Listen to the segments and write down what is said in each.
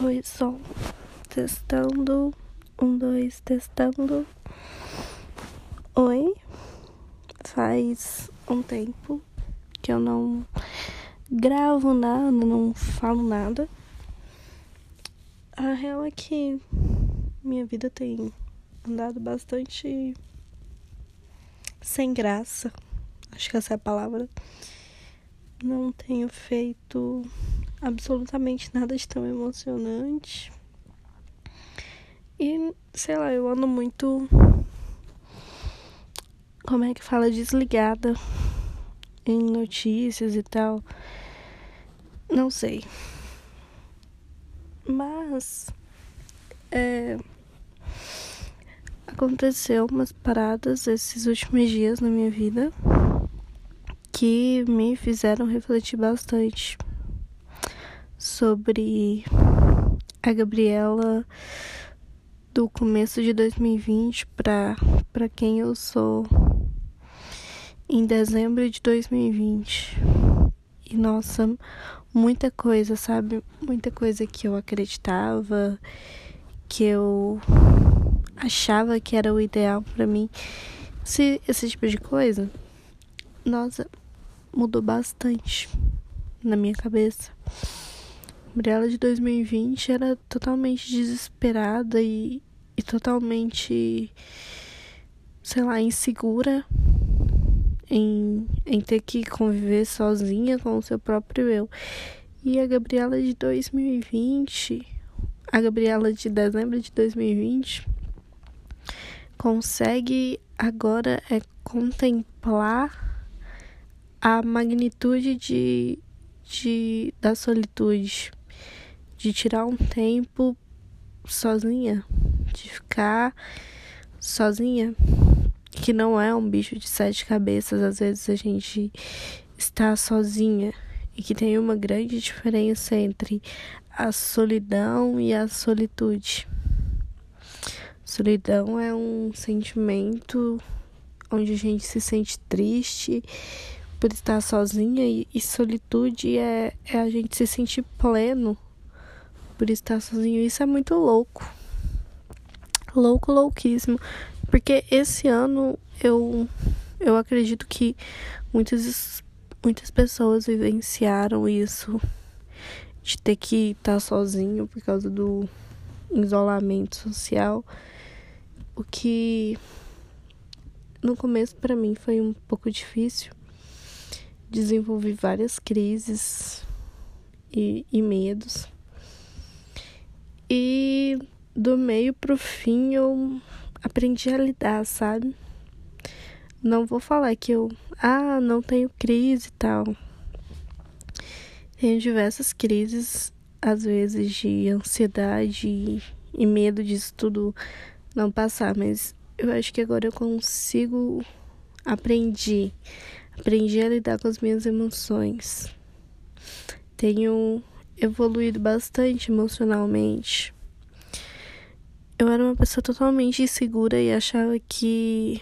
Oi, som. Testando. Um, dois, testando. Oi. Faz um tempo que eu não gravo nada, não falo nada. A real é que minha vida tem andado bastante sem graça. Acho que essa é a palavra. Não tenho feito absolutamente nada de tão emocionante. E, sei lá, eu ando muito. Como é que fala? Desligada em notícias e tal. Não sei. Mas. É, aconteceu umas paradas esses últimos dias na minha vida que me fizeram refletir bastante sobre a Gabriela do começo de 2020 para para quem eu sou em dezembro de 2020. E nossa, muita coisa, sabe? Muita coisa que eu acreditava, que eu achava que era o ideal para mim. Esse, esse tipo de coisa, nossa, mudou bastante na minha cabeça. Gabriela de 2020 era totalmente desesperada e, e totalmente, sei lá, insegura em, em ter que conviver sozinha com o seu próprio eu. E a Gabriela de 2020, a Gabriela de dezembro de 2020, consegue agora é contemplar a magnitude de, de da solitude, de tirar um tempo sozinha, de ficar sozinha, que não é um bicho de sete cabeças, às vezes a gente está sozinha e que tem uma grande diferença entre a solidão e a solitude. Solidão é um sentimento onde a gente se sente triste, por estar sozinha e, e solitude é, é a gente se sentir pleno por estar sozinho. Isso é muito louco. Louco, louquíssimo. Porque esse ano eu, eu acredito que muitas, muitas pessoas vivenciaram isso de ter que estar sozinho por causa do isolamento social. O que no começo para mim foi um pouco difícil desenvolvi várias crises e, e medos. E do meio pro fim eu aprendi a lidar, sabe? Não vou falar que eu, ah, não tenho crise e tal. Tenho diversas crises, às vezes de ansiedade e, medo disso tudo não passar, mas eu acho que agora eu consigo aprendi Aprendi a lidar com as minhas emoções. Tenho evoluído bastante emocionalmente. Eu era uma pessoa totalmente insegura e achava que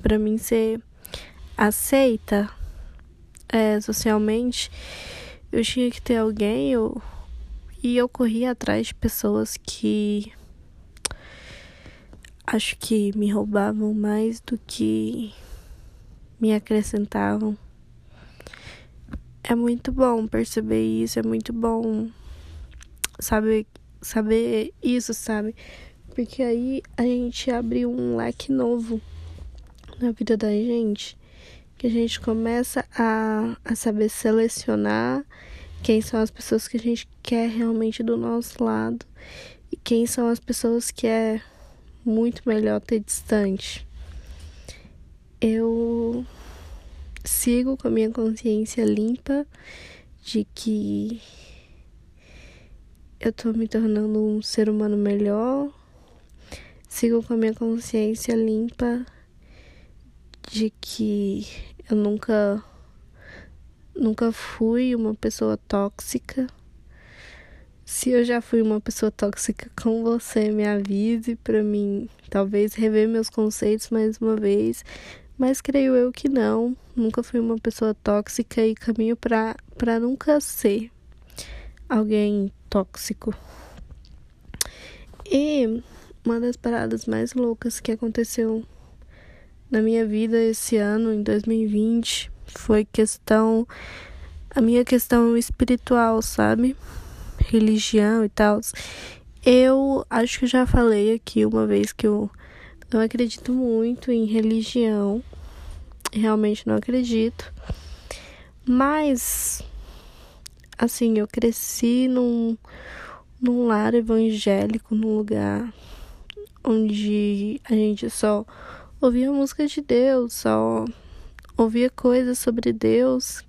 para mim ser aceita é, socialmente, eu tinha que ter alguém eu, e eu corria atrás de pessoas que acho que me roubavam mais do que me acrescentavam. É muito bom perceber isso, é muito bom saber, saber isso, sabe? Porque aí a gente abre um leque novo na vida da gente, que a gente começa a, a saber selecionar quem são as pessoas que a gente quer realmente do nosso lado e quem são as pessoas que é muito melhor ter distante eu sigo com a minha consciência limpa de que eu tô me tornando um ser humano melhor. Sigo com a minha consciência limpa de que eu nunca nunca fui uma pessoa tóxica. Se eu já fui uma pessoa tóxica com você, me avise para mim, talvez rever meus conceitos mais uma vez, mas creio eu que não. Nunca fui uma pessoa tóxica e caminho para nunca ser alguém tóxico E uma das paradas mais loucas que aconteceu na minha vida esse ano, em 2020, foi questão. A minha questão espiritual, sabe? Religião e tal. Eu acho que já falei aqui uma vez que eu não acredito muito em religião. Realmente não acredito. Mas, assim, eu cresci num, num lar evangélico, num lugar onde a gente só ouvia música de Deus, só ouvia coisas sobre Deus.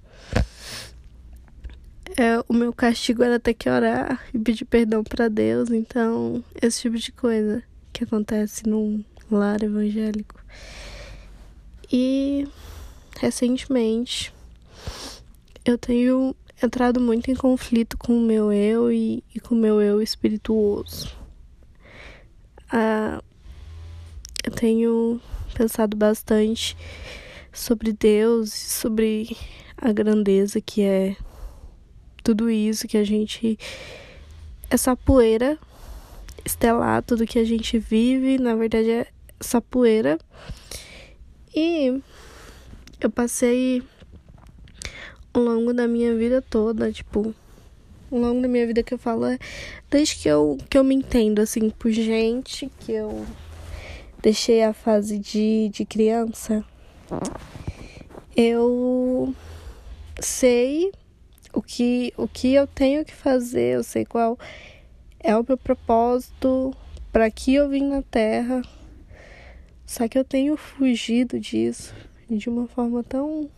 É, o meu castigo era ter que orar e pedir perdão para Deus, então esse tipo de coisa que acontece num lar evangélico. E recentemente eu tenho entrado muito em conflito com o meu eu e, e com o meu eu espirituoso. Ah, eu tenho pensado bastante sobre Deus, sobre a grandeza que é tudo isso que a gente. Essa poeira estelar, tudo que a gente vive, na verdade é essa poeira. E eu passei ao longo da minha vida toda, tipo, ao longo da minha vida que eu falo é desde que eu, que eu me entendo, assim, por gente, que eu deixei a fase de, de criança, eu sei o que, o que eu tenho que fazer, eu sei qual é o meu propósito, para que eu vim na Terra. Só que eu tenho fugido disso de uma forma tão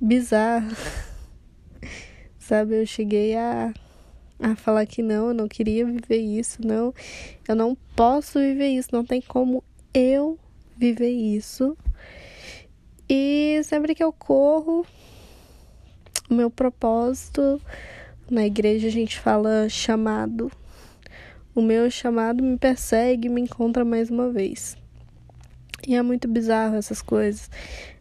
bizarra. Sabe, eu cheguei a a falar que não, eu não queria viver isso, não, eu não posso viver isso, não tem como eu viver isso. E sempre que eu corro, o meu propósito, na igreja a gente fala chamado. O meu chamado me persegue, me encontra mais uma vez. E é muito bizarro essas coisas.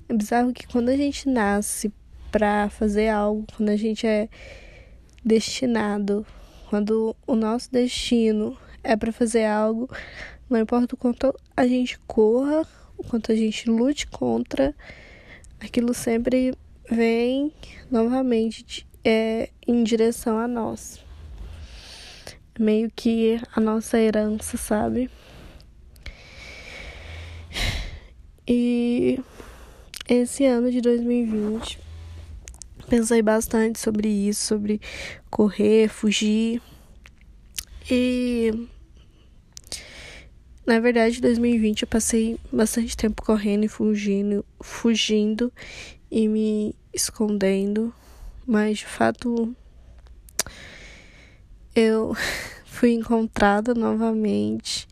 É bizarro que quando a gente nasce para fazer algo, quando a gente é destinado, quando o nosso destino é para fazer algo, não importa o quanto a gente corra, o quanto a gente lute contra, aquilo sempre vem novamente é, em direção a nós. Meio que a nossa herança, sabe? E esse ano de 2020 pensei bastante sobre isso, sobre correr, fugir. E na verdade, em 2020 eu passei bastante tempo correndo e fugindo, fugindo e me escondendo, mas de fato eu fui encontrada novamente.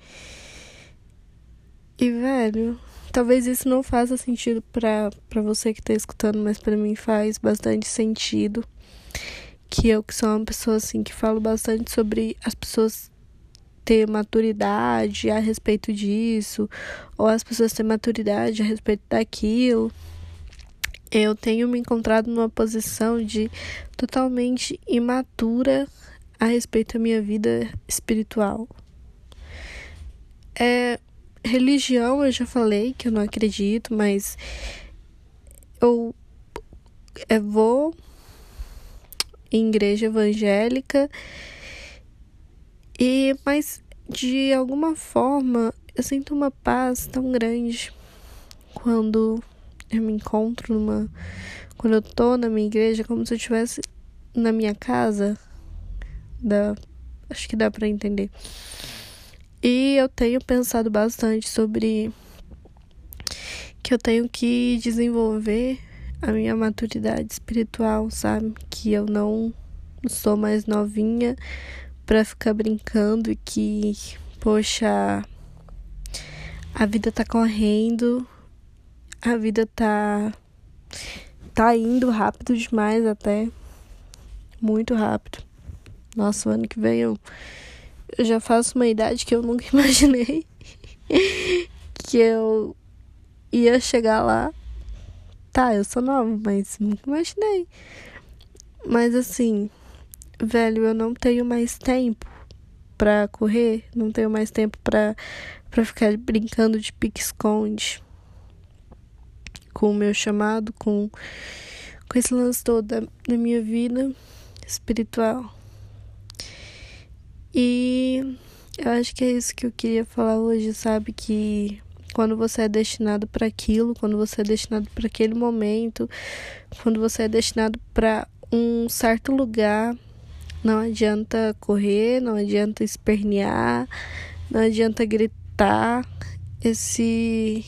E velho, Talvez isso não faça sentido para você que tá escutando, mas para mim faz bastante sentido. Que eu que sou uma pessoa assim que falo bastante sobre as pessoas ter maturidade a respeito disso, ou as pessoas ter maturidade a respeito daquilo. Eu tenho me encontrado numa posição de totalmente imatura a respeito da minha vida espiritual. É Religião, eu já falei que eu não acredito, mas eu, eu vou em igreja evangélica e mas de alguma forma eu sinto uma paz tão grande quando eu me encontro numa quando eu tô na minha igreja como se eu estivesse na minha casa dá acho que dá para entender e eu tenho pensado bastante sobre que eu tenho que desenvolver a minha maturidade espiritual, sabe? Que eu não sou mais novinha para ficar brincando e que, poxa, a vida tá correndo, a vida tá tá indo rápido demais até muito rápido. Nossa, ano que vem eu eu já faço uma idade que eu nunca imaginei que eu ia chegar lá. Tá, eu sou nova, mas nunca imaginei. Mas assim, velho, eu não tenho mais tempo para correr, não tenho mais tempo para para ficar brincando de pique-esconde com o meu chamado, com com esse lance todo da, da minha vida espiritual. E eu acho que é isso que eu queria falar hoje, sabe? Que quando você é destinado para aquilo, quando você é destinado para aquele momento, quando você é destinado para um certo lugar, não adianta correr, não adianta espernear, não adianta gritar. Esse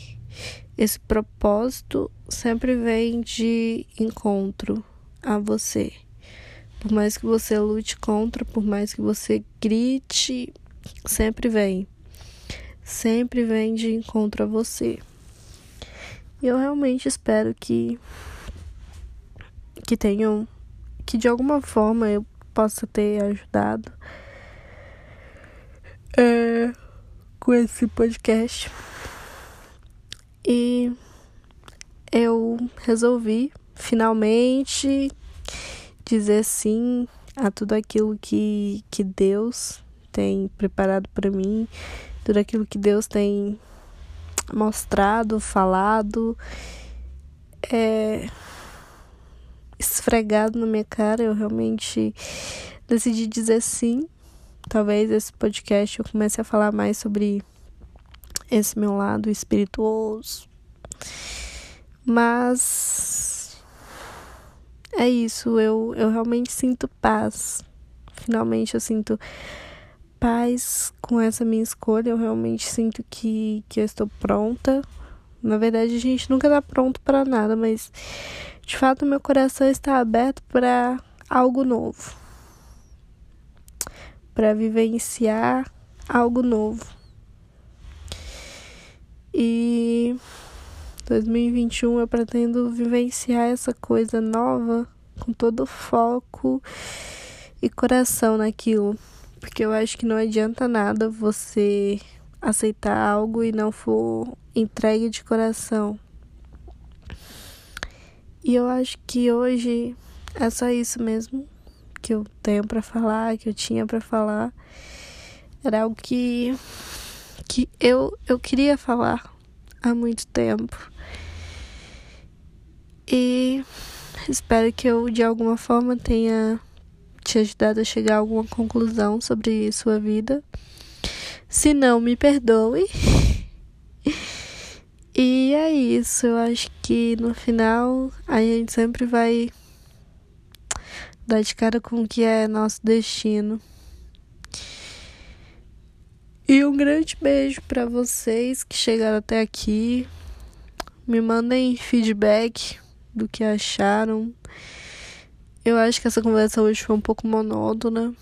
esse propósito sempre vem de encontro a você. Por mais que você lute contra, por mais que você grite, sempre vem. Sempre vem de encontro a você. E eu realmente espero que que tenham que de alguma forma eu possa ter ajudado é, com esse podcast. E eu resolvi finalmente dizer sim a tudo aquilo que, que Deus tem preparado para mim, tudo aquilo que Deus tem mostrado, falado, é, esfregado na minha cara. Eu realmente decidi dizer sim. Talvez esse podcast eu comece a falar mais sobre esse meu lado espirituoso. Mas é isso, eu, eu realmente sinto paz. Finalmente eu sinto paz com essa minha escolha. Eu realmente sinto que, que eu estou pronta. Na verdade, a gente nunca está pronto para nada, mas de fato meu coração está aberto para algo novo. Para vivenciar algo novo. E 2021 eu pretendo vivenciar essa coisa nova com todo foco e coração naquilo. Porque eu acho que não adianta nada você aceitar algo e não for entregue de coração. E eu acho que hoje é só isso mesmo que eu tenho para falar, que eu tinha para falar. Era algo que que eu eu queria falar há muito tempo. E espero que eu de alguma forma tenha te ajudado a chegar a alguma conclusão sobre sua vida. Se não, me perdoe. E é isso, eu acho que no final a gente sempre vai dar de cara com o que é nosso destino. E um grande beijo para vocês que chegaram até aqui. Me mandem feedback do que acharam. Eu acho que essa conversa hoje foi um pouco monótona.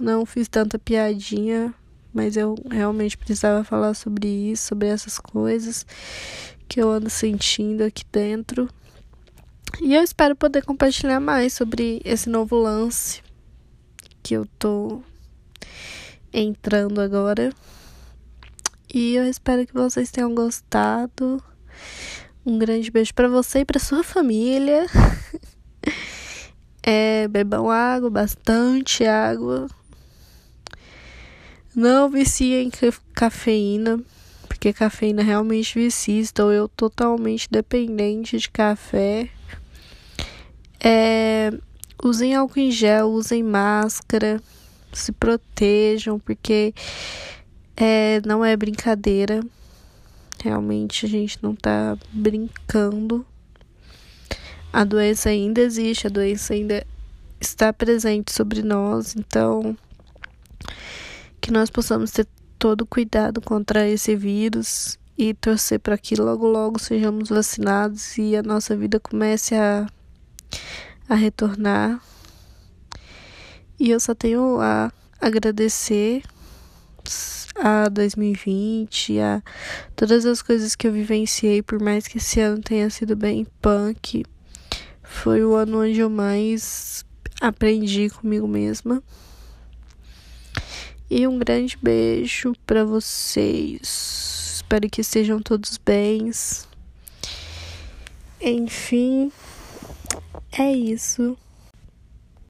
Não fiz tanta piadinha, mas eu realmente precisava falar sobre isso, sobre essas coisas que eu ando sentindo aqui dentro. E eu espero poder compartilhar mais sobre esse novo lance que eu tô entrando agora. E eu espero que vocês tenham gostado. Um grande beijo para você e para sua família. É, bebam água, bastante água. Não viciem em cafeína, porque cafeína realmente vicia. Estou eu totalmente dependente de café. É, usem álcool em gel, usem máscara, se protejam, porque é, não é brincadeira. Realmente a gente não tá brincando a doença ainda existe, a doença ainda está presente sobre nós, então que nós possamos ter todo cuidado contra esse vírus e torcer para que logo logo sejamos vacinados e a nossa vida comece a, a retornar. E eu só tenho a agradecer a 2020, a todas as coisas que eu vivenciei, por mais que esse ano tenha sido bem punk foi o ano onde eu mais aprendi comigo mesma. E um grande beijo para vocês. Espero que estejam todos bens. Enfim, é isso.